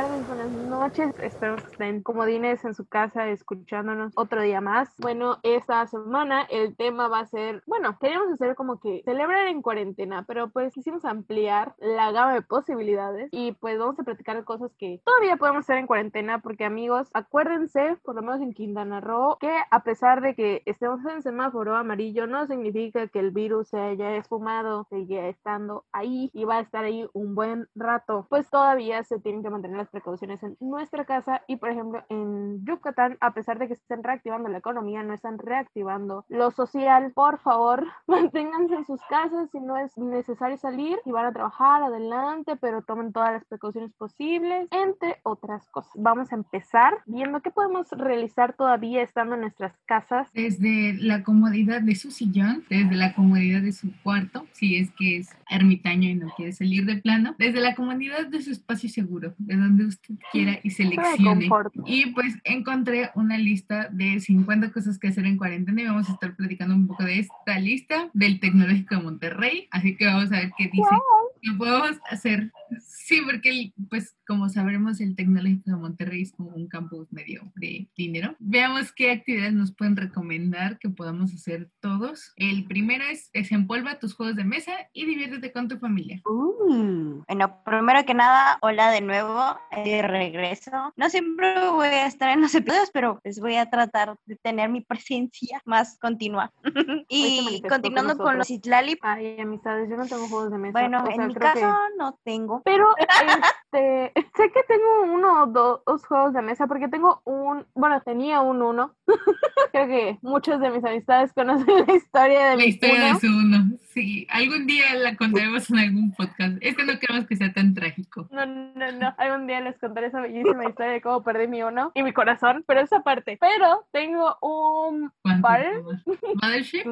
tardes, buenas noches. Espero que estén comodines en su casa escuchándonos otro día más. Bueno, esta semana el tema va a ser, bueno, queríamos hacer como que celebrar en cuarentena, pero pues quisimos ampliar la gama de posibilidades y pues vamos a platicar cosas que todavía podemos hacer en cuarentena porque amigos, acuérdense, por lo menos en Quintana Roo, que a pesar de que estemos en semáforo amarillo, no significa que el virus se haya esfumado, sigue estando ahí y va a estar ahí un buen rato. Pues todavía se tienen que mantener las precauciones en nuestra casa y por ejemplo en Yucatán, a pesar de que estén reactivando la economía, no están reactivando lo social. Por favor, manténganse en sus casas si no es necesario salir y van a trabajar adelante, pero tomen todas las precauciones posibles, entre otras cosas. Vamos a empezar viendo qué podemos realizar todavía estando en nuestras casas. Desde la comodidad de su sillón, desde la comodidad de su cuarto, si es que es ermitaño y no quiere salir de plano, desde la comodidad de su espacio seguro, de donde usted quiera y seleccione. Y pues encontré una lista de 50 cosas que hacer en cuarentena y vamos a estar platicando un poco de esta lista del Tecnológico de Monterrey. Así que vamos a ver qué dice. ¿Qué podemos hacer? Sí, porque pues como sabremos el Tecnológico de Monterrey es como un campus medio de dinero. Veamos qué actividades nos pueden recomendar que podamos hacer todos. El primero es desempolva tus juegos de mesa y diviértete con tu familia. Uh, bueno, primero que nada, hola de nuevo, de regreso. No siempre voy a estar en los episodios, pero pues voy a tratar de tener mi presencia más continua. y continuando con los Itlali. Ay, amistades, yo no tengo juegos de mesa. Bueno, en mi caso no tengo. Pero este, sé que tengo uno o dos juegos de mesa porque tengo un, bueno, tenía un uno. Creo que muchos de mis amistades conocen la historia de la historia de su uno. Sí, algún día la contaremos en algún podcast. Este no queremos que sea tan trágico. No, no, no. Algún día les contaré esa bellísima historia de cómo perdí mi uno y mi corazón, pero esa parte. Pero tengo un Battleship.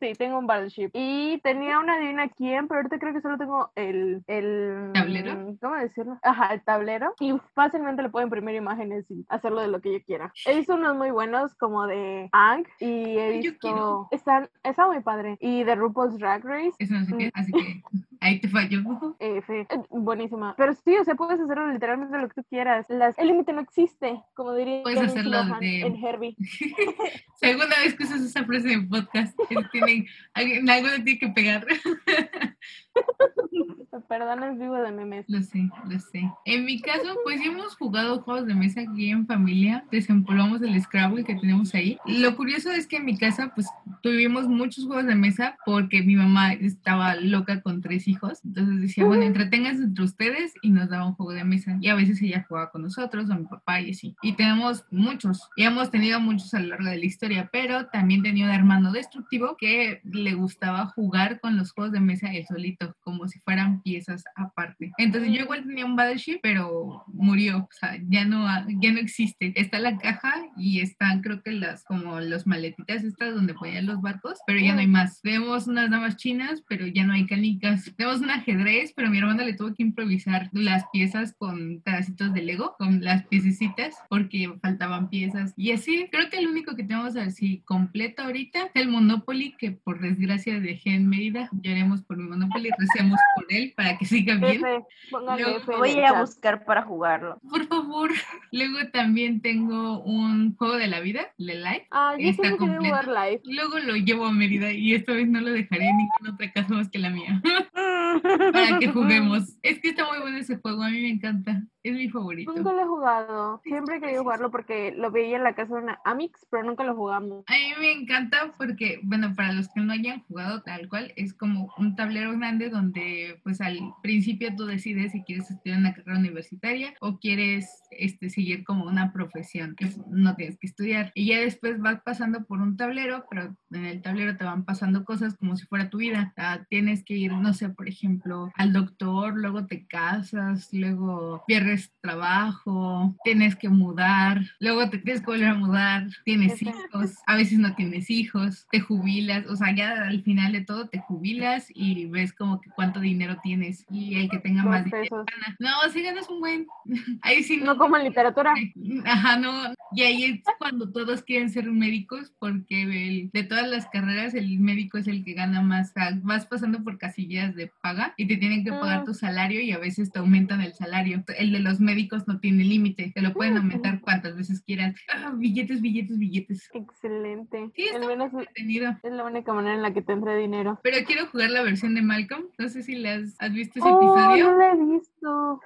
sí, tengo un Battleship. Y tenía una divina quién, pero ahorita creo que solo tengo el, el tablero. ¿Cómo decirlo? Ajá, el tablero. Y fácilmente le puedo imprimir imágenes y hacerlo de lo que yo quiera. He visto unos muy buenos como de Ang y he visto. Están, está muy padre. Y de RuPaul's Drag Race. Eso no sé qué, así que ahí te falló. F. Buenísima. Pero sí, o sea, puedes hacerlo literalmente lo que tú quieras. Las, el límite no existe, como diría puedes hacerlo de... en Herbie. Segunda vez que usas esa frase en podcast. Tienen, algo le tiene que pegar. Perdón, es vivo de memes. Lo sé, lo sé. En mi caso, pues ya hemos jugado juegos de mesa aquí en familia. Desempolvamos el Scrabble que tenemos ahí. Lo curioso es que en mi casa, pues tuvimos muchos juegos de mesa porque mi mamá estaba loca con tres hijos. Entonces decía, bueno, entreténganse entre ustedes y nos daba un juego de mesa. Y a veces ella jugaba con nosotros o mi papá y así. Y tenemos muchos. Y hemos tenido muchos a lo largo de la historia, pero también tenía un hermano destructivo que le gustaba jugar con los juegos de mesa él solito, como si fueran piezas aparte. Entonces yo igual tenía un Battleship, pero murió, o sea, ya no, ya no existe. Está la caja y están creo que las como los maletitas estas donde ponían los barcos, pero ya no hay más. Vemos unas damas chinas, pero ya no hay canicas. Tenemos un ajedrez, pero mi hermana le tuvo que improvisar las piezas con pedacitos de Lego, con las piececitas, porque faltaban piezas. Y así, creo que el único que tenemos así completo ahorita es el Monopoly, que por desgracia dejé en Mérida. Lloremos por mi Monopoly, recemos por él para que siga bien. voy a buscar para jugarlo. Por favor. Luego también tengo un juego de la vida, Le Life. Ah, yo Está completo. Jugar live. Luego lo llevo a Mérida y esta vez no lo dejaré en ninguna otra casa más que la mía. para que juguemos. Es que está muy bueno ese juego, a mí me encanta. Es mi favorito. Nunca lo he jugado. Siempre he querido jugarlo porque lo veía en la casa de una Amix, pero nunca lo jugamos. A mí me encanta porque, bueno, para los que no hayan jugado tal cual, es como un tablero grande donde, pues al principio tú decides si quieres estudiar una carrera universitaria o quieres este, seguir como una profesión que no tienes que estudiar. Y ya después vas pasando por un tablero, pero en el tablero te van pasando cosas como si fuera tu vida. tienes que ir, no sé, por ejemplo, al doctor, luego te casas, luego pierdes trabajo, tienes que mudar, luego te tienes que volver a mudar, tienes hijos, a veces no tienes hijos, te jubilas, o sea, ya al final de todo te jubilas y ves como que cuánto dinero tienes y el que tenga más dinero No, si ganas un buen. Ahí sí no. como en literatura. Ajá, no. Y ahí es cuando todos quieren ser médicos porque de todas las carreras el médico es el que gana más. O sea, vas pasando por casillas de paga y te tienen que pagar mm. tu salario y a veces te aumentan el salario. El de los médicos no tiene límite, te lo pueden aumentar cuantas veces quieras. Ah, billetes, billetes, billetes. Excelente. Sí, está menos entretenido. es la única manera en la que te entre dinero. Pero quiero jugar la versión de Malcolm. No sé si las has visto ese Oh, episodio. no la he visto.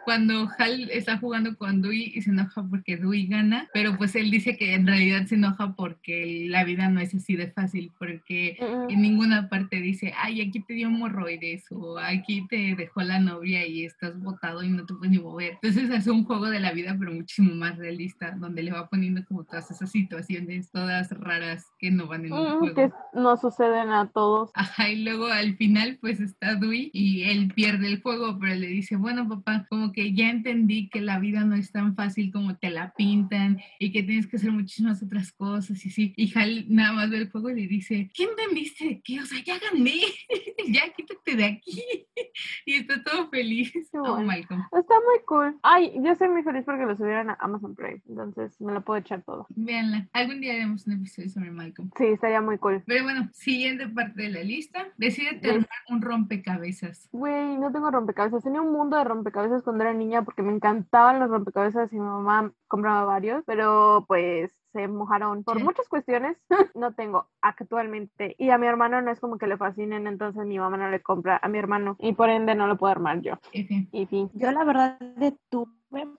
Cuando Hal está jugando con Dewey y se enoja porque Dewey gana, pero pues él dice que en realidad se enoja porque la vida no es así de fácil, porque Mm, en ninguna parte dice, ay, aquí te dio hemorroides o aquí te dejó la novia y estás botado y no te puedes ni mover. Entonces hace un juego de la vida, pero muchísimo más realista, donde le va poniendo como todas esas situaciones todas raras que no van en un mm, juego. que no suceden a todos. Ajá, y luego al final pues está Dewey y él pierde el juego, pero le dice, bueno papá, como que ya entendí que la vida no es tan fácil como te la pintan y que tienes que hacer muchísimas otras cosas y sí. Y Hal nada más ve el juego y le dice, ¿qué entendiste de qué? O sea, ya gané, ya quítate de aquí. y está todo feliz. Oh. Malcolm. Está muy cool. Ay, yo estoy muy feliz porque lo subieron a Amazon Prime. Entonces me lo puedo echar todo. Véanla. Algún día haremos un episodio sobre Malcolm. Sí, estaría muy cool. Pero bueno, siguiente parte de la lista. Decide armar un rompecabezas. Güey, no tengo rompecabezas. Tenía un mundo de rompecabezas cuando era niña porque me encantaban los rompecabezas y mi mamá compraba varios, pero pues se mojaron por Sí. muchas cuestiones. no tengo actualmente. Y a mi hermano no es como que le fascinen, entonces mi mamá no le compra a mi hermano y por ende no lo puedo armar yo. F. Y fin. Yo la verdad de tuve,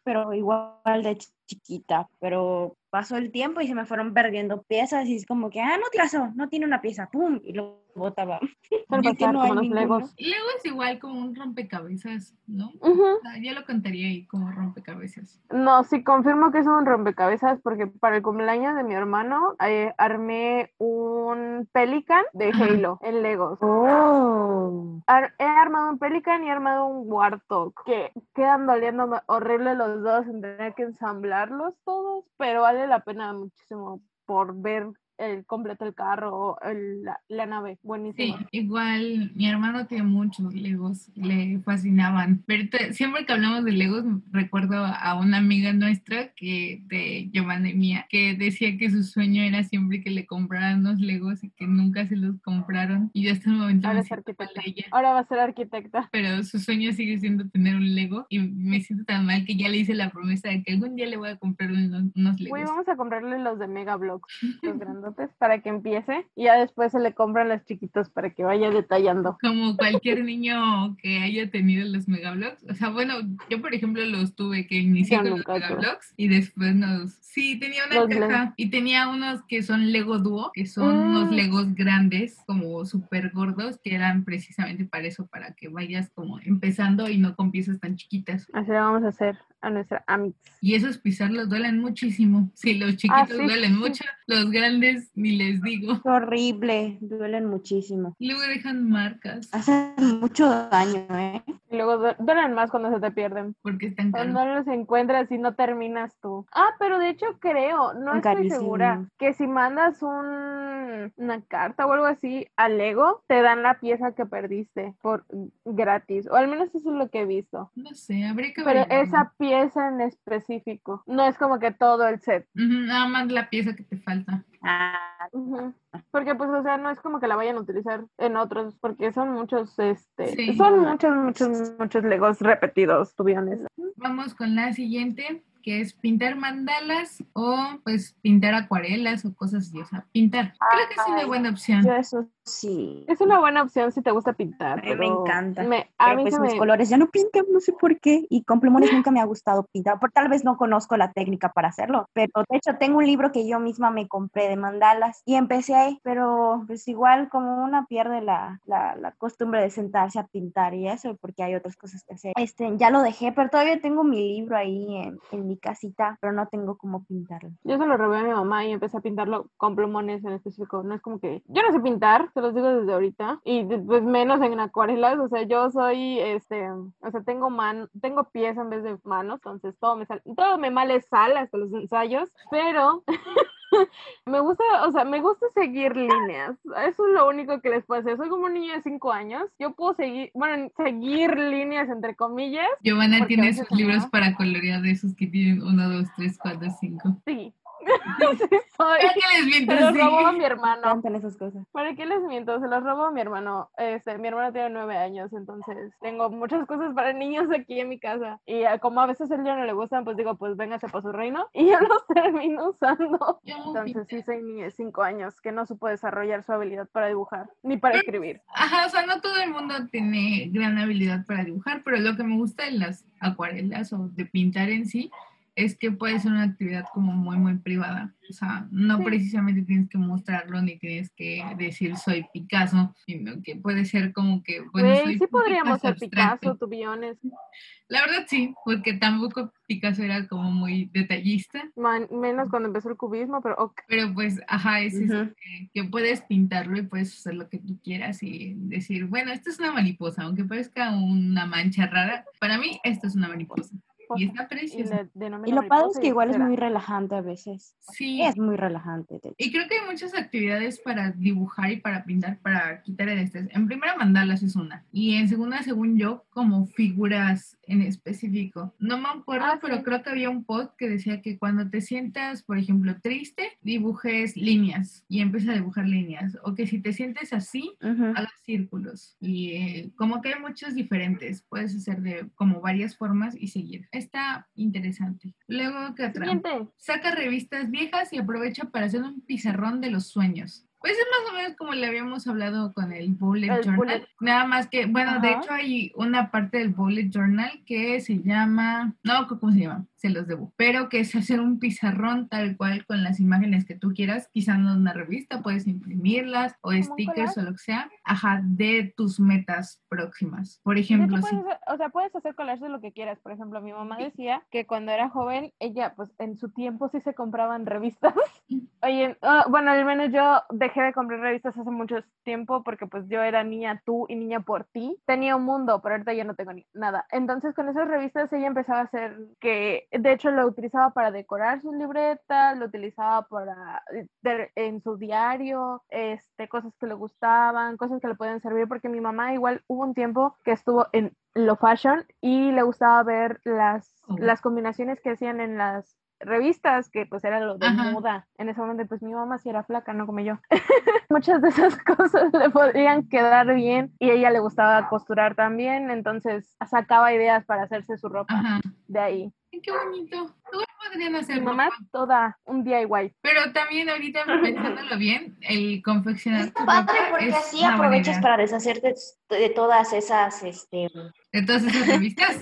pero igual de ch- chiquita, pero pasó el tiempo y se me fueron perdiendo piezas y es como que, ah, no caso, no tiene una pieza, pum, y lo botaba. Y que pasar no como hay los ninguno. legos. Luego es igual como un rompecabezas, ¿no? O sea, yo lo contaría ahí como rompecabezas. No, sí confirmo que es un rompecabezas porque para el cumpleaños de mi hermano eh, armé un Pelican de. Halo en Legos. Oh. Ar- he armado un Pelican y he armado un Warthog que quedan doliendo horrible los dos en tener que ensamblarlos todos, pero vale la pena muchísimo por ver el completo el carro o el- la, la nave. Sí, Buenísimo. igual mi hermano tiene muchos Legos, le fascinaban. Pero ahorita, siempre que hablamos de Legos, recuerdo a una amiga nuestra que de Giovanna y mía, que decía que su sueño era siempre que le compraran los Legos y que nunca se los compraron. Y yo hasta el momento Ahora me es arquitecta. ella. Ahora va a ser arquitecta. Pero su sueño sigue siendo tener un Lego y me siento tan mal que ya le hice la promesa de que algún día le voy a comprar unos, unos Legos. vamos a comprarle los de Mega Bloks, los grandotes, para que empiece y ya después se le compran los chiquitos para que vaya detallando. Como cualquier niño que haya tenido los Megablocks. O sea, bueno, yo por ejemplo los tuve que inicié Yo con los. Megablocks y después nos... Sí, tenía una Los caja y tenía unos que son Lego Duo, que son unos Mm. Legos grandes, como súper gordos, que eran precisamente para eso, para que vayas como empezando y no con piezas tan chiquitas. Así le vamos a hacer a nuestra Amix. Y esos pisarlos duelen muchísimo. Sí, los chiquitos Ah, sí, duelen mucho, los grandes ni les digo. Es horrible, duelen muchísimo. Y luego dejan marcas Hacen mucho daño, ¿eh? Y luego du- duran más cuando se te pierden. porque están caros. Cuando los encuentras y no terminas tú. Ah, pero de hecho creo, no estoy segura, que si mandas un, una carta o algo así al Lego, te dan la pieza que perdiste por gratis. O al menos eso es lo que he visto. No sé, habría que Pero averiguarlo. esa pieza en específico. No es como que todo el set. Nada más la pieza que te falta. Ah, Ujú. Porque pues, o sea, no es como que la vayan a utilizar en otros, porque son muchos, este, Sí. son muchos, muchos, muchos Legos repetidos, to be honest. Vamos con la siguiente, que es pintar mandalas o pues pintar acuarelas o cosas así. O sea, pintar. Creo que es una buena opción. yo eso sí. Es una buena opción si te gusta pintar. A mí me pero encanta. me- a Pero mí pues se mis me- colores ya no pintan, no sé por qué. Y con plumones nunca me ha gustado pintar. Por, tal vez no conozco la técnica para hacerlo. Pero de hecho tengo un libro que yo misma me compré de mandalas y empecé ahí. Pero pues igual como una pierde la, la, la costumbre de sentarse a pintar y eso, porque hay otras cosas que hacer. Este, ya lo dejé, pero todavía tengo mi libro ahí en, en mi casita, pero no tengo cómo pintarlo. Yo se lo robé a mi mamá y empecé a pintarlo con plumones en específico. No es como que yo no sé pintar, se los digo desde ahorita. Y pues menos en acuarelas. O sea, yo soy, este, o sea, tengo man, tengo pies en vez de manos, entonces todo me sale, todo me male sal hasta los ensayos. Pero me gusta, o sea, me gusta seguir líneas. Eso es lo único que les puedo hacer. Soy como un niño de cinco años. Yo puedo seguir, bueno, seguir líneas entre comillas. Giovanna tiene sus libros para colorear de esos que tienen 1, 2, 3, 4, 5. Sí. Soy. ¿Para qué les miento? Se los Sí. robó a mi hermano. esas cosas. ¿Para qué les miento? Se los robó a mi hermano. Este, mi hermano tiene nueve años, entonces tengo muchas cosas para niños aquí en mi casa. Y ah, como a veces a él ya no le gustan, pues digo, pues véngase por su reino. Y yo los termino usando. Entonces sí soy niña de cinco años que no supo desarrollar su habilidad para dibujar, ni para escribir. Ajá, o sea, no todo el mundo tiene gran habilidad para dibujar, pero lo que me gusta de las acuarelas o de pintar en sí es que puede ser una actividad como muy, muy privada. O sea, no Sí. precisamente tienes que mostrarlo ni tienes que decir soy Picasso, sino que puede ser como que, bueno, soy sí podríamos ser. Picasso, tubiones, La verdad sí, porque tampoco Picasso era como muy detallista, man- menos cuando empezó el cubismo, pero pero pues, ajá, es eso, Ujú. que, que puedes pintarlo y puedes hacer lo que tú quieras y decir, bueno, esto es una mariposa, aunque parezca una mancha rara, para mí esto es una mariposa. Y está Y le denomina Y lo padre es que y igual es muy relajante a veces. Sí, Es muy relajante, y creo que hay muchas actividades para dibujar y para pintar, para quitar el estrés. En primera, mandalas es una. Y en segunda, según yo, como figuras en específico. No me acuerdo, Ah, pero sí. creo que había un post que decía que cuando te sientas, por ejemplo, triste, dibujes líneas y empieza a dibujar líneas. O que si te sientes así, Ujú. hagas círculos. Y eh, como que hay muchos diferentes. Puedes hacer de como varias formas y seguir. Está interesante. Luego, ¿qué otra? Siguiente. Saca revistas viejas y aprovecha para hacer un pizarrón de los sueños. Pues es más o menos como le habíamos hablado con el Bullet El Journal. bullet. Nada más que, bueno, de hecho hay una parte del Bullet Journal que se llama, no, ¿cómo se llama? Se los debo. Pero que es hacer un pizarrón tal cual con las imágenes que tú quieras, quizá no una revista, puedes imprimirlas o stickers collage. o lo que sea, ajá, de tus metas próximas. Por ejemplo, si puedes hacer- o sea, puedes hacer collages de lo que quieras. Por ejemplo, mi mamá decía que cuando era joven, ella, pues en su tiempo sí se compraban revistas. Oye, ah, bueno, al menos yo dejé de comprar revistas hace mucho tiempo porque pues yo era niña tú y niña por ti. Tenía un mundo, pero ahorita ya no tengo ni nada. Entonces con esas revistas ella empezaba a hacer que, de hecho lo utilizaba para decorar sus libretas, lo utilizaba para eh, en su diario, este, cosas que le gustaban, cosas que le pueden servir, porque mi mamá igual hubo un tiempo que estuvo en lo fashion y le gustaba ver las, Oh. las combinaciones que hacían en las revistas, que pues era lo de Ajá. moda. En ese momento, pues mi mamá sí era flaca, no como yo. Muchas de esas cosas le podrían quedar bien y a ella le gustaba costurar también, entonces sacaba ideas para hacerse su ropa ajá, de ahí. Qué bonito. Igual podrían hacer mamá toda un DIY. Pero también ahorita pensándolo bien, el confeccionar Está tu padre ropa porque es así aprovechas para deshacerte de todas esas, este, De todas esas revistas.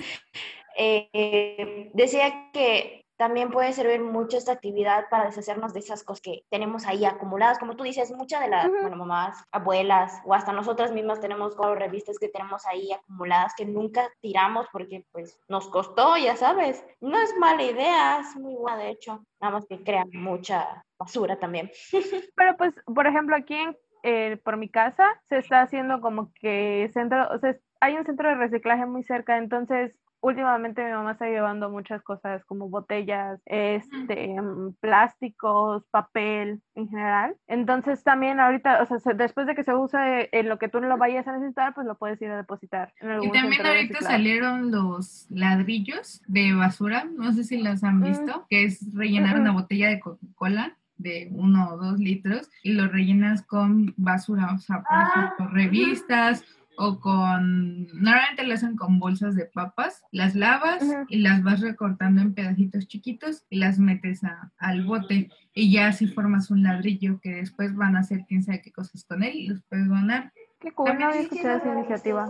eh, decía que también puede servir mucho esta actividad para deshacernos de esas cosas que tenemos ahí acumuladas. Como tú dices, muchas de las bueno, mamás, abuelas o hasta nosotras mismas tenemos como revistas que tenemos ahí acumuladas que nunca tiramos porque pues nos costó, ya sabes. No es mala idea, es muy buena de hecho. Nada más que crea mucha basura también. Pero pues, por ejemplo, aquí en, eh, por mi casa se está haciendo como que centro, o sea, hay un centro de reciclaje muy cerca, entonces últimamente mi mamá está llevando muchas cosas como botellas, este, mm, plásticos, papel en general. Entonces también ahorita, o sea, se- después de que se use en lo que tú no lo vayas a necesitar, pues lo puedes ir a depositar en Y también ahorita salieron los ladrillos de basura, no sé si los han Mm. visto, que es rellenar una botella de Coca-Cola de uno o dos litros y lo rellenas con basura, o sea, por Ah, ejemplo, revistas o con, normalmente lo hacen con bolsas de papas, las lavas y las vas recortando en pedacitos chiquitos y las metes a- al bote y ya así formas un ladrillo que después van a hacer quién sabe qué cosas con él y los puedes donar. Qué cool, no había escuchado esa iniciativa.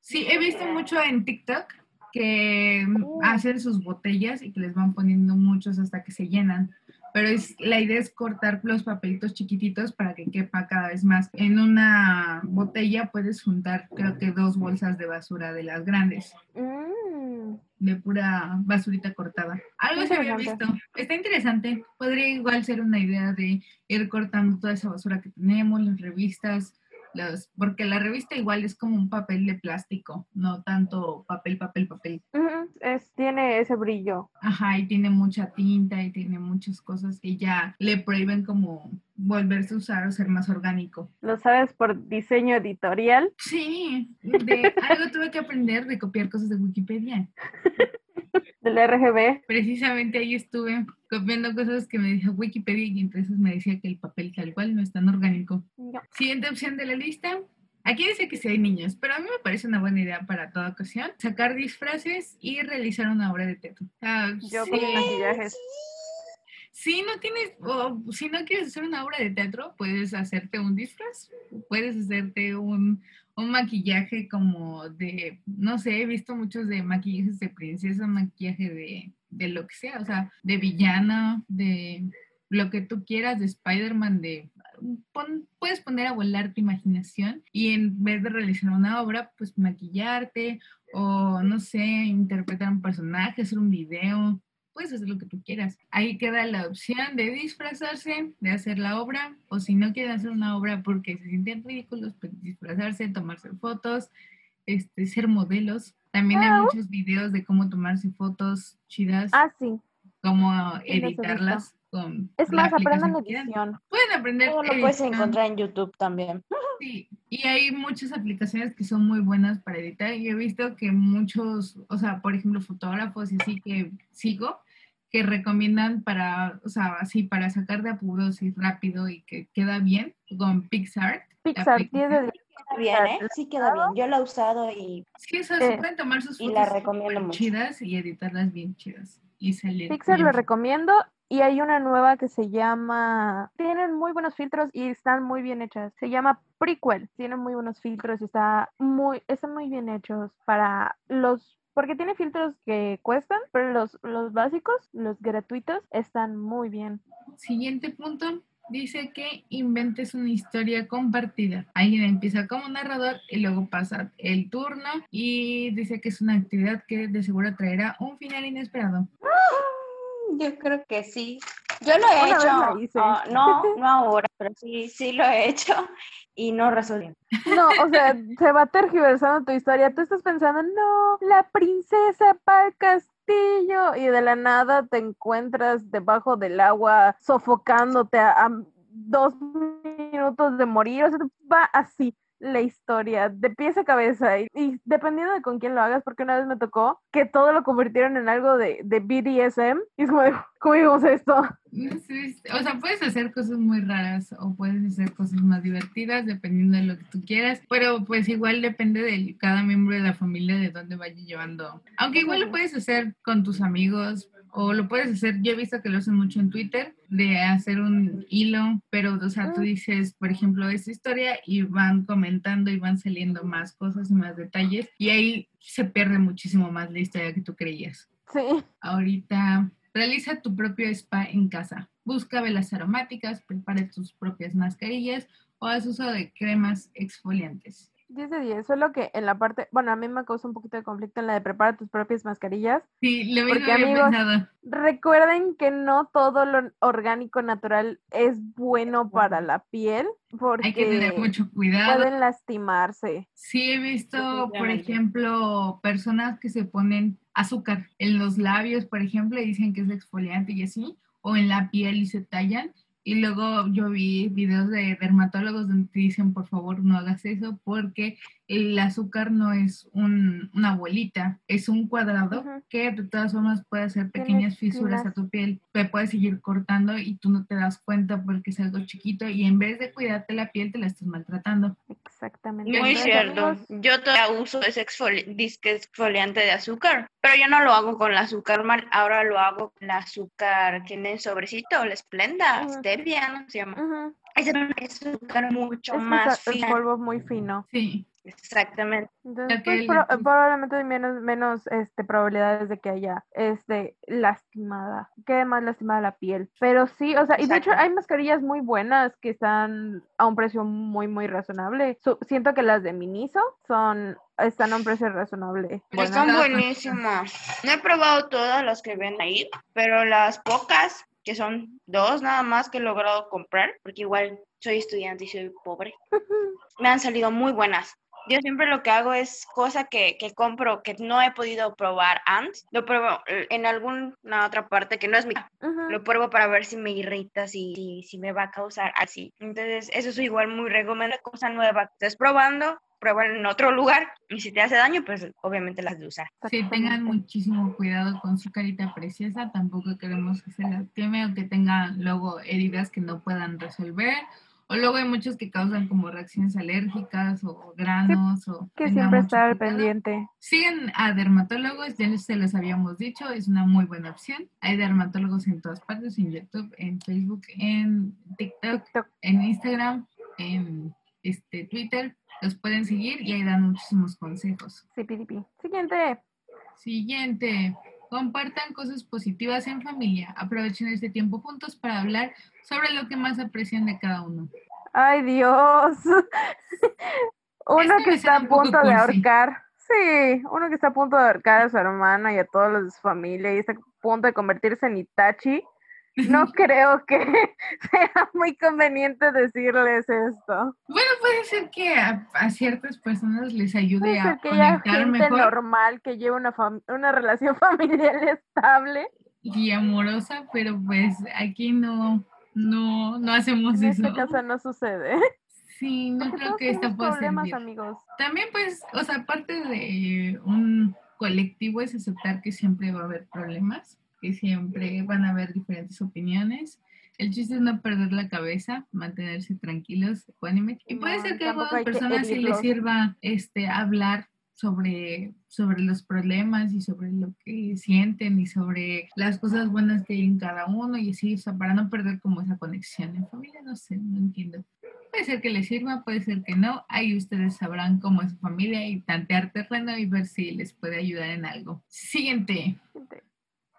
Sí, he visto mucho en TikTok que hacen sus botellas y que les van poniendo muchos hasta que se llenan. Pero es, la idea es cortar los papelitos chiquititos para que quepa cada vez más. En una botella puedes juntar creo que dos bolsas de basura de las grandes, Mm, de pura basurita cortada. Algo se había visto. Está interesante. Podría igual ser una idea de ir cortando toda esa basura que tenemos, las revistas, los, porque la revista igual es como un papel de plástico, no tanto papel, papel, papel. es, tiene ese brillo. Ajá, y tiene mucha tinta y tiene muchas cosas que ya le prohíben como volverse a usar o ser más orgánico. Lo sabes por diseño editorial. Sí, de algo tuve que aprender de copiar cosas de Wikipedia. del RGB. Precisamente ahí estuve copiando cosas que me dijo Wikipedia y entre esos me decía que el papel tal cual no es tan orgánico. Siguiente opción de la lista. Aquí dice que si hay niños, pero a mí me parece una buena idea para toda ocasión sacar disfraces y realizar una obra de teatro. Yo con maquillajes. Si no tienes, o si no quieres hacer una obra de teatro, puedes hacerte un disfraz, puedes hacerte un, un maquillaje como de, no sé, he visto muchos de maquillajes de princesa, maquillaje de, de lo que sea, o sea, de villana, de lo que tú quieras, de Spider-Man, de puedes poner a volar tu imaginación y en vez de realizar una obra, pues maquillarte o no sé, interpretar un personaje, hacer un video, puedes hacer lo que tú quieras. Ahí queda la opción de disfrazarse, de hacer la obra, o si no quieren hacer una obra porque se sienten ridículos, pues disfrazarse, tomarse fotos, este, ser modelos. También hay muchos videos de cómo tomarse fotos chidas. Ah, sí. Cómo editarlas. Con es más, aprendan edición. Pueden aprender. Todo lo puedes encontrar en YouTube también. Sí, y hay muchas aplicaciones que son muy buenas para editar. Yo he visto que muchos, o sea, por ejemplo, fotógrafos y así que sigo, que recomiendan para, o sea, así para sacar de apuros y rápido y que queda bien con Pixar. Pixar, tiene bien, ¿eh? Sí queda bien. Yo la he usado y... Sí, o sea, se pueden tomar sus fotos y la recomiendo chidas y editarlas bien chidas y salir Pixar lo recomiendo y hay una nueva que se llama, tienen muy buenos filtros y están muy bien hechas. Se llama Prequel, tienen muy buenos filtros y está muy, están muy bien hechos para los porque tiene filtros que cuestan, pero los, los básicos, los gratuitos, están muy bien. Siguiente punto. Dice que inventes una historia compartida. Alguien empieza como narrador y luego pasa el turno y dice que es una actividad que de seguro traerá un final inesperado. Yo creo que sí. Yo lo he hecho. Ah, no, no ahora, pero sí, sí lo he hecho y no resolví. No, o sea, se va tergiversando tu historia. Tú estás pensando, no, la princesa para el castillo y de la nada te encuentras debajo del agua sofocándote a, dos minutos de morir. O sea, va así la historia de pies a cabeza y, dependiendo de con quién lo hagas, porque una vez me tocó que todo lo convirtieron en algo de, de BDSM y es como, ¿cómo digamos esto? o sea, puedes hacer cosas muy raras o puedes hacer cosas más divertidas dependiendo de lo que tú quieras, pero pues igual depende de cada miembro de la familia de dónde vaya llevando. Aunque igual lo puedes hacer con tus amigos, o lo puedes hacer, yo he visto que lo hacen mucho en Twitter, de hacer un hilo, pero, o sea, tú ah. dices, por ejemplo, esta historia y van comentando y van saliendo más cosas y más detalles, y ahí se pierde muchísimo más la historia que tú creías. Sí. Ahorita, realiza tu propio spa en casa. Busca velas aromáticas, prepara tus propias mascarillas o haz uso de cremas exfoliantes. 10 de 10, solo que en la parte, bueno, a mí me causa un poquito de conflicto en la de preparar tus propias mascarillas. Sí, le porque, amigos, recuerden que no todo lo orgánico natural es bueno para la piel, porque hay que tener mucho cuidado. Pueden lastimarse. Sí, he visto, por ejemplo, personas que se ponen azúcar en los labios, por ejemplo, y dicen que es exfoliante y así, o en la piel y se tallan y luego yo vi videos de dermatólogos donde te dicen, por favor, no hagas eso porque el azúcar no es una bolita, es un cuadrado que de todas formas puede hacer pequeñas fisuras a tu piel. Te puedes seguir cortando y tú no te das cuenta porque es algo chiquito y en vez de cuidarte la piel te la estás maltratando. Exactamente. Muy cierto. Yo todavía uso ese disque exfoliante de azúcar, pero yo no lo hago con el azúcar normal, ahora lo hago con el azúcar que tiene sobrecito, la esplenda, stevia, ¿no? Se llama. Es azúcar mucho más fino. El polvo muy fino. Sí. Exactamente. Entonces, pues, probablemente hay menos, menos este, probabilidades de que haya este, lastimada, quede más lastimada la piel. Pero sí, o sea, y de hecho hay mascarillas muy buenas que están a un precio muy, muy razonable. siento que las de Miniso son están a un precio razonable. Están buenísimas. No he probado todas las que ven ahí, pero las pocas que son dos nada más que he logrado comprar, porque igual soy estudiante y soy pobre, me han salido muy buenas. Yo siempre lo que hago es cosa que, que, compro que no he podido probar antes. Lo pruebo en alguna otra parte que no es mi. Lo pruebo para ver si me irrita, si, si, me va a causar así. Entonces, eso es igual muy recomendable, cosa nueva. Estás probando pruébalo en otro lugar y si te hace daño, pues obviamente las de usar. Sí, tengan muchísimo cuidado con su carita preciosa, tampoco queremos que se lastime o que tengan luego heridas que no puedan resolver o luego hay muchos que causan como reacciones alérgicas o granos o... Que siempre estar al pendiente. Siguen a dermatólogos, ya se los habíamos dicho, es una muy buena opción. Hay dermatólogos en todas partes, en YouTube, en Facebook, en TikTok, en Instagram, en este, Twitter. Los pueden seguir y ahí dan muchísimos consejos. Sí, PDP. Siguiente. Siguiente. Compartan cosas positivas en familia. Aprovechen este tiempo juntos para hablar sobre lo que más aprecian de cada uno. Ay, Dios. uno que está a punto de ahorcar. Sí, uno que está a punto de ahorcar a su hermana y a todos los de su familia y está a punto de convertirse en Itachi. No creo que sea muy conveniente decirles esto. Bueno, puede ser que a, ciertas personas les ayude a que conectar gente normal que lleve una, una relación familiar estable y amorosa, pero pues aquí no, no, no hacemos eso. En esta casa no sucede. Sí, no creo que esta pueda problemas, amigos. También pues, o sea, aparte de un colectivo es aceptar que siempre va a haber problemas que siempre van a haber diferentes opiniones. El chiste es no perder la cabeza, mantenerse tranquilos, ecuánimes. Y puede ser que a algunas personas sí les sirva este, hablar sobre, sobre los problemas y sobre lo que sienten y sobre las cosas buenas que hay en cada uno y así, o sea, para no perder como esa conexión en familia, no sé, no entiendo. Puede ser que les sirva, puede ser que no. Ahí ustedes sabrán cómo es su familia y tantear terreno y ver si les puede ayudar en algo. Siguiente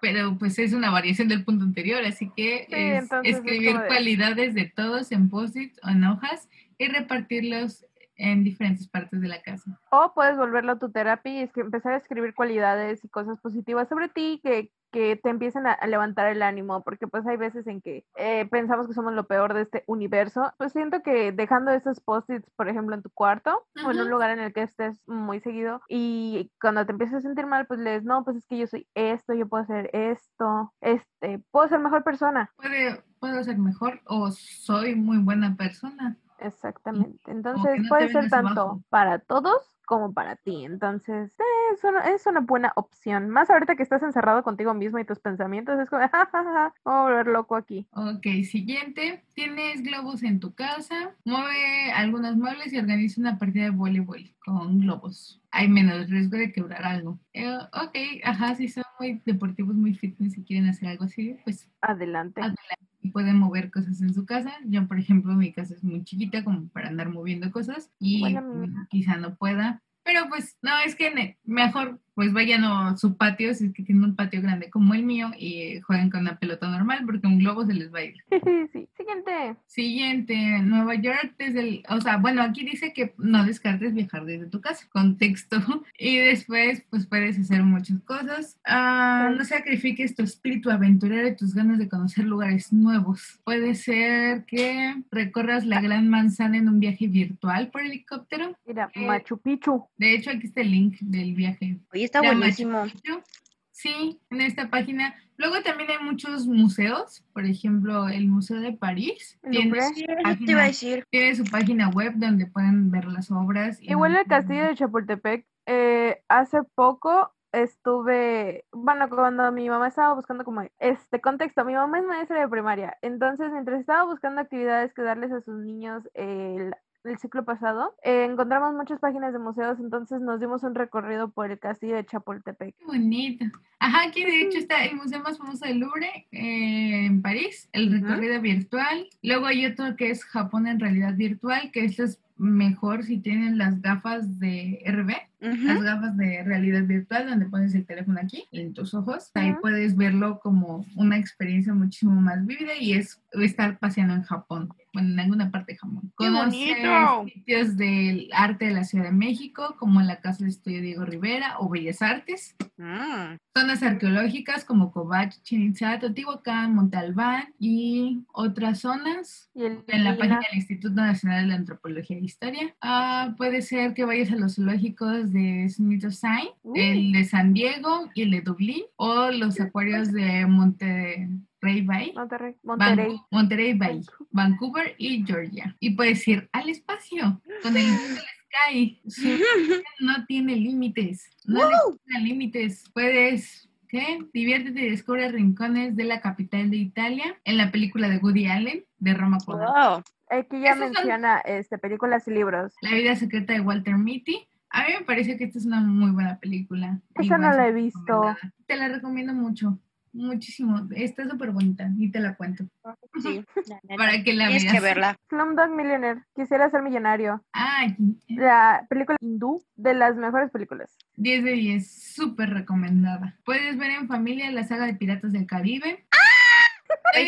pero pues es una variación del punto anterior, así que es escribir cualidades de todos en post-its o en hojas y repartirlos en diferentes partes de la casa. O puedes volverlo a tu terapia y empezar a escribir cualidades y cosas positivas sobre ti que que te empiecen a, levantar el ánimo, porque pues hay veces en que eh, pensamos que somos lo peor de este universo. Pues siento que dejando esos post-its, por ejemplo, en tu cuarto o en un lugar en el que estés muy seguido y cuando te empieces a sentir mal, pues lees, no, pues es que yo soy esto, yo puedo hacer esto, este, puedo ser mejor persona. Puede, puedo ser mejor o soy muy buena persona. Exactamente. Entonces puede ser tanto para todos como para ti. Entonces, es, una, es una buena opción. Más ahorita que estás encerrado contigo mismo y tus pensamientos, es como, ja, vamos a volver loco aquí. Ok, siguiente. Tienes globos en tu casa, mueve algunos muebles y organiza una partida de voleibol con globos. Hay menos riesgo de quebrar algo. Eh, ok, ajá, si son muy deportivos, muy fitness y quieren hacer algo así, pues adelante. Adelante pueden mover cosas en su casa. Yo, por ejemplo, mi casa es muy chiquita como para andar moviendo cosas y quizá no pueda. Pero pues no, es que mejor pues vayan a su patio, si es que tienen un patio grande como el mío, y jueguen con una pelota normal, porque un globo se les va a ir. Sí, siguiente. Siguiente, Nueva York desde el, o sea, bueno, aquí dice que no descartes viajar desde tu casa, contexto, y después pues puedes hacer muchas cosas. Ah, no sacrifiques tu espíritu aventurero y tus ganas de conocer lugares nuevos. Puede ser que recorras la gran manzana en un viaje virtual por helicóptero. Mira, eh, Machu Picchu. De hecho, aquí está el link del viaje está buenísimo. Sí, en esta página. Luego también hay muchos museos, por ejemplo, el Museo de París. Tiene su, página, decir. tiene su página web donde pueden ver las obras. Igual el castillo de Chapultepec. Eh, hace poco estuve, bueno, cuando mi mamá estaba buscando como este contexto, mi mamá es maestra de primaria, entonces mientras estaba buscando actividades que darles a sus niños el el ciclo pasado, eh, encontramos muchas páginas de museos, entonces nos dimos un recorrido por el castillo de Chapultepec. Qué bonito. Ajá, aquí de hecho está el museo más famoso del Louvre eh, en París, el recorrido virtual. Luego hay otro que es Japón en realidad virtual, que esto es mejor si tienen las gafas de RB, las gafas de realidad virtual, donde pones el teléfono aquí en tus ojos. Ahí puedes verlo como una experiencia muchísimo más vívida y es estar paseando en Japón, bueno, en alguna parte de Japón. ¡Qué bonito! sitios del arte de la Ciudad de México, como la Casa de Estudio Diego Rivera o Bellas Artes. Mm. Zonas arqueológicas como Covach, Chinitza, Teotihuacán, Monte Albán y otras zonas en la página del Instituto Nacional de Antropología Historia. Ah, puede ser que vayas a los zoológicos de Smithsonian, el de San Diego y el de Dublín, o los acuarios de Monterrey Bay, Monterrey, Monterrey Bay, Vancouver y Georgia. Y puedes ir al espacio con el. Su vida no tiene límites. No tiene límites. Puedes, ¿qué? Diviértete y descubre rincones de la capital de Italia en la película de Woody Allen de Roma Cuadrada. Wow. Aquí ya Esos son- menciona este, películas y libros. La vida secreta de Walter Mitty. A mí me parece que esta es una muy buena película. Esa no la he visto. Te la recomiendo mucho. Muchísimo. Está súper bonita y te la cuento. Sí. Para que la Tienes veas. que verla. Slumdog Millionaire. Quisiera ser millonario. Ay, La película hindú de las mejores películas. 10 de 10, súper recomendada. Puedes ver en familia la saga de Piratas del Caribe. Ahí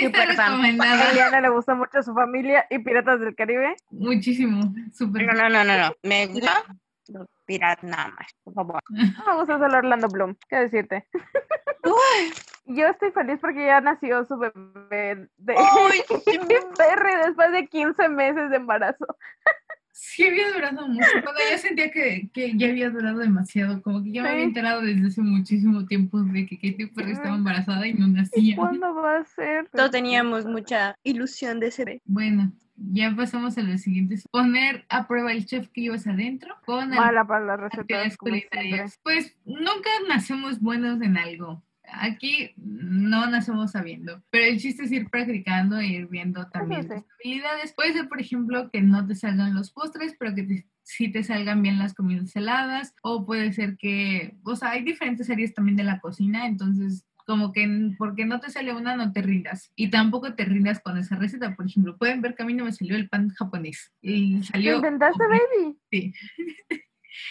súper fan. A. Eliana le gusta mucho su familia y Piratas del Caribe. Muchísimo, súper. No, no, no, no, no. Me gusta los piratas nada más, por favor. No me gusta solo Orlando Bloom. ¿Qué decirte? Uy, Yo estoy feliz porque ya nació su bebé de uy, Perry después de 15 meses de embarazo. Sí había durado mucho. Cuando yo sentía que, que ya había durado demasiado, como que ya me había enterado desde hace muchísimo tiempo de que Katy Perry estaba embarazada y no nacía. ¿Cuándo va a ser? todos teníamos mucha ilusión de ese bebé. Bueno, ya pasamos a los siguientes. Poner a prueba el chef que llevas adentro con Mala para las recetas. Pues nunca nacemos buenos en algo. Aquí no nacemos sabiendo, pero el chiste es ir practicando e ir viendo también sí. tus habilidades. Puede ser, por ejemplo, que no te salgan los postres, pero que te- sí te salgan bien las comidas heladas, o puede ser que, o sea, hay diferentes áreas también de la cocina, entonces como que porque no te sale una, no te rindas. Y tampoco te rindas con esa receta. Por ejemplo, pueden ver que a mí no me salió el pan japonés. Y ¿Lo salió intentaste, baby? Sí.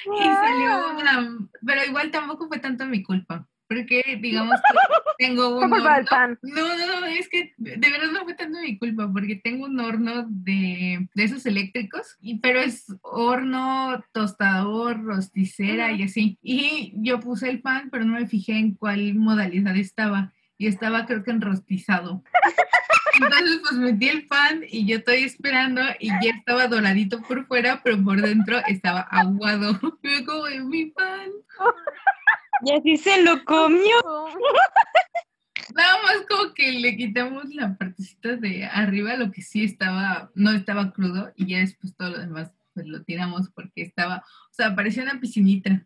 Y salió una, pero igual tampoco fue tanto mi culpa, porque digamos que tengo un culpa horno, pan. no, no, no, es que de verdad no fue tanto mi culpa, porque tengo un horno de, de esos eléctricos, y, pero es horno, tostador, rosticera y así, y yo puse el pan, pero no me fijé en cuál modalidad estaba, y estaba creo que en rostizado. Entonces pues metí el pan y yo estoy esperando y ya estaba doradito por fuera, pero por dentro estaba aguado. Y yo como, "¿Y mi pan. Y así se lo comió. Nada más como que le quitamos la partecita de arriba, lo que sí estaba, no estaba crudo, y ya después todo lo demás pues lo tiramos porque estaba, o sea, parecía una piscinita.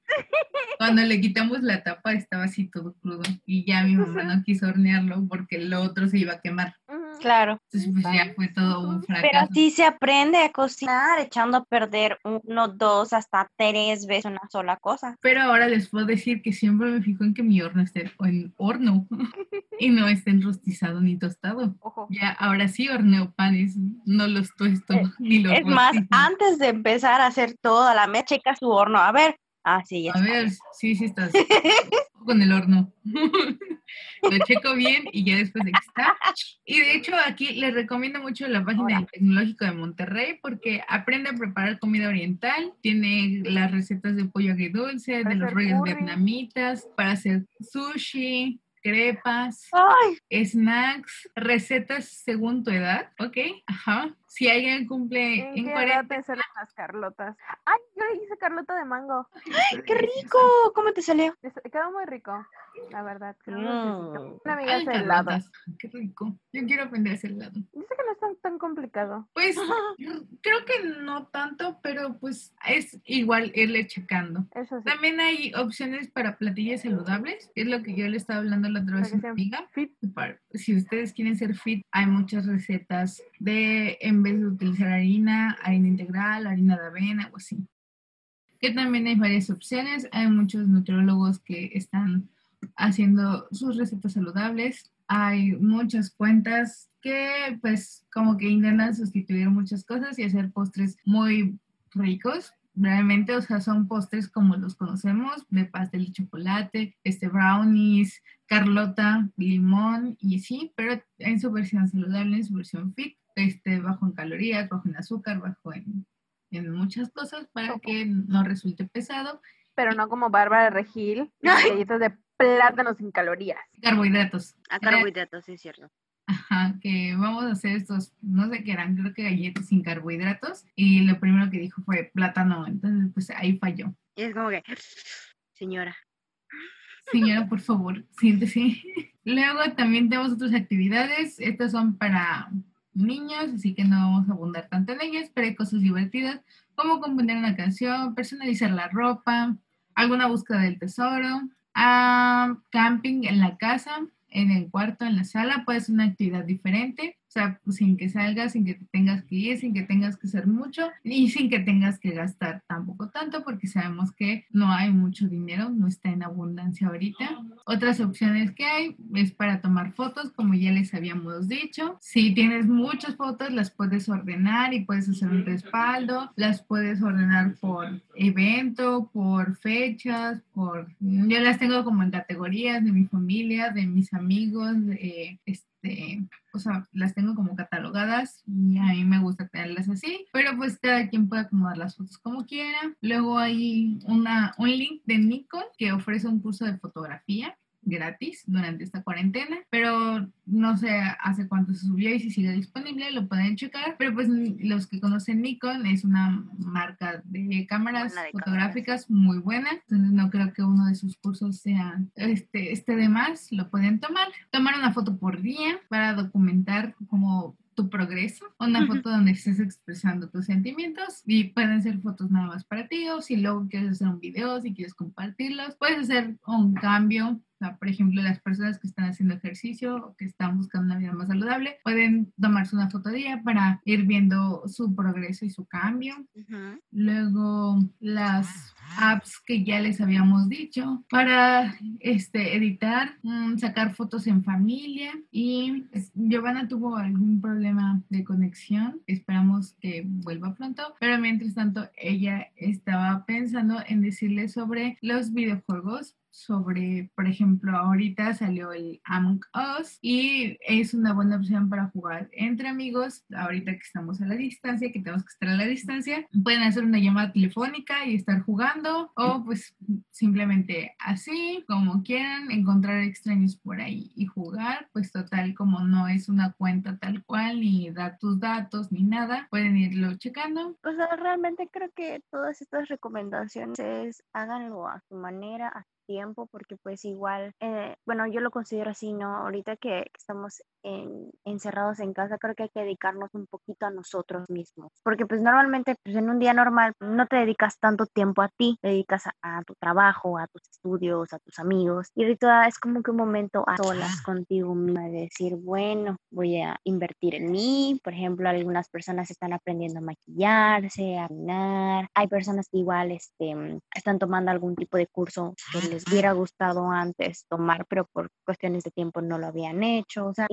Cuando le quitamos la tapa estaba así todo crudo y ya mi mamá no quiso hornearlo porque lo otro se iba a quemar. Claro. Entonces pues ya fue todo un Pero fracaso. así se aprende a cocinar, echando a perder uno, dos, hasta tres veces una sola cosa. Pero ahora les puedo decir que siempre me fijo en que mi horno esté en horno y no esté rostizado ni tostado. Ojo. Ya, ahora sí horneo panes, no los tosto Eh, ni los Es más, antes de empezar a hacer toda la checa su horno. A ver. Ah, sí, ya A está. ver, sí, sí estás con el horno. Lo checo bien y ya después de que está. Y de hecho aquí les recomiendo mucho la página del Tecnológico de Monterrey porque aprende a preparar comida oriental, tiene las recetas de pollo agridulce, de los rollos curry. vietnamitas, para hacer sushi, crepas, Ay, snacks, recetas según tu edad, ¿ok? Ajá. Si alguien cumple ¿En en qué 40 edad te salen las carlotas? Ay, yo le hice carlota de mango. qué rico. ¿Cómo te salió? Es- Quedó muy rico, la verdad. quedó muy Mm. Una amiga Ay, hace helado. Qué rico. Yo quiero aprender a hacer helado. Dice que no es tan, tan complicado. Pues creo que no tanto, pero pues es igual irle checando. Eso sí. También hay opciones para platillos saludables, es lo que yo le estaba hablando la otra vez a mi amiga. fit. Para- si ustedes quieren ser fit, hay muchas recetas de, en vez de utilizar harina, harina integral, harina de avena o así. Que también hay varias opciones. Hay muchos nutriólogos que están haciendo sus recetas saludables. Hay muchas cuentas que pues como que intentan sustituir muchas cosas y hacer postres muy ricos. Realmente, o sea, son postres como los conocemos, de pastel de chocolate, este brownies, carlota, limón y sí, pero en su versión saludable, en su versión fit, este, bajo en calorías, bajo en azúcar, bajo en, en muchas cosas para que no resulte pesado. Pero no como Bárbara Regil, galletas de plátano sin calorías. Carbohidratos. A carbohidratos, sí es cierto. Ajá, que vamos a hacer estos, no sé qué eran, creo que galletas sin carbohidratos. Y lo primero que dijo fue plátano, entonces pues ahí falló. Y es como que, señora. Señora, por favor, siéntese. Luego también tenemos otras actividades. Estas son para niños, así que no vamos a abundar tanto en ellas, pero hay cosas divertidas como componer una canción, personalizar la ropa, alguna búsqueda del tesoro, ah, camping en la casa, en el cuarto, en la sala, puede ser una actividad diferente. Sin que salgas, sin que te tengas que ir, sin que tengas que hacer mucho y sin que tengas que gastar tampoco tanto porque sabemos que no hay mucho dinero, no está en abundancia ahorita. Otras opciones que hay es para tomar fotos, como ya les habíamos dicho. Si tienes muchas fotos, las puedes ordenar y puedes hacer un respaldo, las puedes ordenar por evento, por fechas, por... Yo las tengo como en categorías de mi familia, de mis amigos. Este, o sea, las tengo como catalogadas y a mí me gusta tenerlas así, pero pues cada quien puede acomodar las fotos como quiera. Luego hay una, un link de Nikon que ofrece un curso de fotografía gratis durante esta cuarentena, pero no sé hace cuánto se subió y si sigue disponible, lo pueden checar, pero pues los que conocen Nikon es una marca de cámaras fotográficas muy buena, entonces no creo que uno de sus cursos sea este, este de más, lo pueden tomar, tomar una foto por día para documentar como tu progreso, una foto donde estés expresando tus sentimientos y pueden ser fotos nada más para ti o si luego quieres hacer un video, si quieres compartirlos, puedes hacer un cambio por ejemplo, las personas que están haciendo ejercicio o que están buscando una vida más saludable pueden tomarse una foto día para ir viendo su progreso y su cambio. Luego, las apps que ya les habíamos dicho para este, editar, mm, sacar fotos en familia y Giovanna tuvo algún problema de conexión. Esperamos que vuelva pronto, pero mientras tanto ella estaba pensando en decirle sobre los videojuegos sobre, por ejemplo, ahorita salió el Among Us y es una buena opción para jugar entre amigos. Ahorita que estamos a la distancia, que tenemos que estar a la distancia, pueden hacer una llamada telefónica y estar jugando o pues simplemente así, como quieran, encontrar extraños por ahí y jugar, pues total como no es una cuenta tal cual, ni da tus datos, ni nada, pueden irlo checando. O sea, realmente creo que todas estas recomendaciones háganlo a su manera, tiempo, porque pues igual, eh, bueno, yo lo considero así, ¿no? Ahorita que, estamos encerrados en casa, creo que hay que dedicarnos un poquito a nosotros mismos, porque pues normalmente pues en un día normal no te dedicas tanto tiempo a ti, te dedicas a, tu trabajo, a tus estudios, a tus amigos, y ahorita es como que un momento a solas contigo misma de decir, bueno, voy a invertir en mí, por ejemplo, algunas personas están aprendiendo a maquillarse, a caminar, hay personas que igual este, están tomando algún tipo de curso que les hubiera gustado antes tomar, pero por cuestiones de tiempo no lo habían hecho. O sea,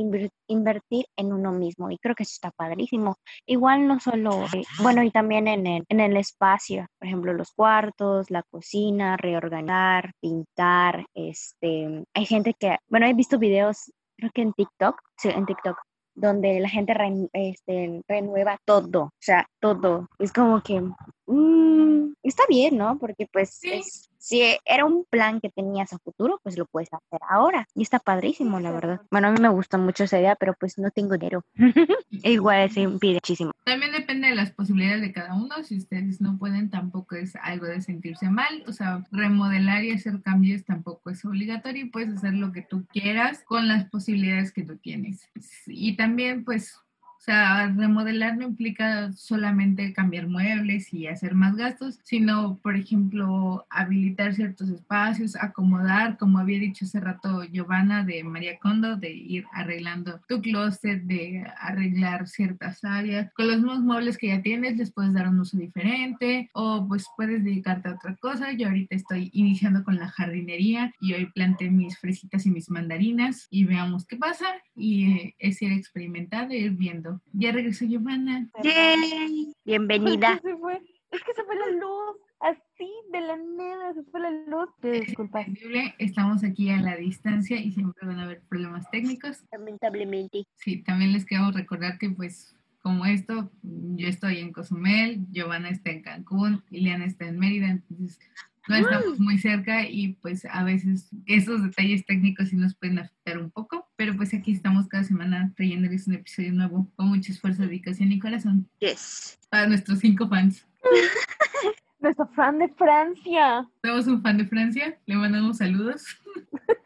invertir en uno mismo y creo que eso está padrísimo. Igual no solo, eh, bueno, y también en el, en el espacio, por ejemplo, los cuartos, la cocina, reorganizar, pintar, este, hay gente que, bueno, he visto videos, creo que en TikTok, sí, en TikTok, donde la gente este, renueva todo, o sea, todo. Es como que mm, está bien, ¿no? Porque pues es, si era un plan que tenías a futuro, pues lo puedes hacer ahora. Y está padrísimo, la verdad. Bueno, a mí me gusta mucho esa idea, pero pues no tengo dinero. Igual se impide muchísimo. También depende de las posibilidades de cada uno. Si ustedes no pueden, tampoco es algo de sentirse mal. O sea, remodelar y hacer cambios tampoco es obligatorio. Puedes hacer lo que tú quieras con las posibilidades que tú tienes. Y también, pues, sea, remodelar no implica solamente cambiar muebles y hacer más gastos, sino, por ejemplo, habilitar ciertos espacios, acomodar, como había dicho hace rato Giovanna de María Condo, de ir arreglando tu closet, de arreglar ciertas áreas. Con los mismos muebles que ya tienes, les puedes dar un uso diferente o pues puedes dedicarte a otra cosa. Yo ahorita estoy iniciando con la jardinería y hoy planté mis fresitas y mis mandarinas y veamos qué pasa y eh, es ir experimentando, ir viendo ya regresó Giovanna. Bienvenida. Es que se fue la luz. Así de la nada se fue la luz. Disculpa. Estamos aquí a la distancia y siempre van a haber problemas técnicos. Lamentablemente. Sí, también les queremos recordar que pues como esto, yo estoy en Cozumel, Giovanna está en Cancún, Ileana está en Mérida, entonces no estamos muy cerca y pues a veces esos detalles técnicos sí nos pueden afectar un poco, pero pues aquí estamos cada semana trayéndoles un episodio nuevo con mucho esfuerzo, dedicación y corazón. Yes. Para nuestros cinco fans. Nuestro fan de Francia. Tenemos un fan de Francia, le mandamos saludos.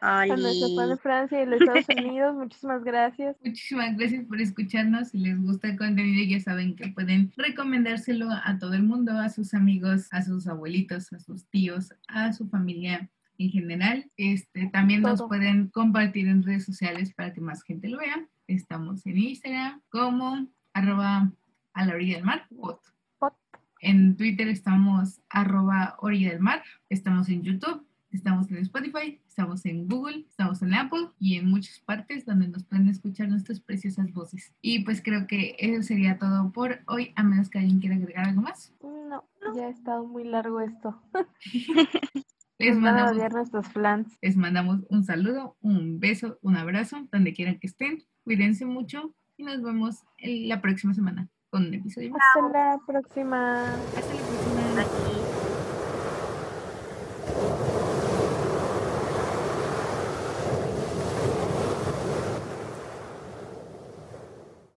A nuestro fan de Francia y de los Estados Unidos, muchísimas gracias. Muchísimas gracias por escucharnos. Si les gusta el contenido, ya saben que pueden recomendárselo a todo el mundo, a sus amigos, a sus abuelitos, a sus tíos, a su familia en general. Este, también nos pueden compartir en redes sociales para que más gente lo vea. Estamos en Instagram como arroba a la orilla del mar, En Twitter estamos arroba orilla del mar. Estamos en YouTube, estamos en Spotify, estamos en Google, estamos en Apple y en muchas partes donde nos pueden escuchar nuestras preciosas voces. Y pues creo que eso sería todo por hoy, a menos que alguien quiera agregar algo más. No, ya ha estado muy largo esto. Les mandamos, nuestros plans. les mandamos un saludo, un beso, un abrazo, donde quieran que estén. Cuídense mucho y nos vemos la próxima semana con un episodio más. Hasta la próxima. Hasta la próxima.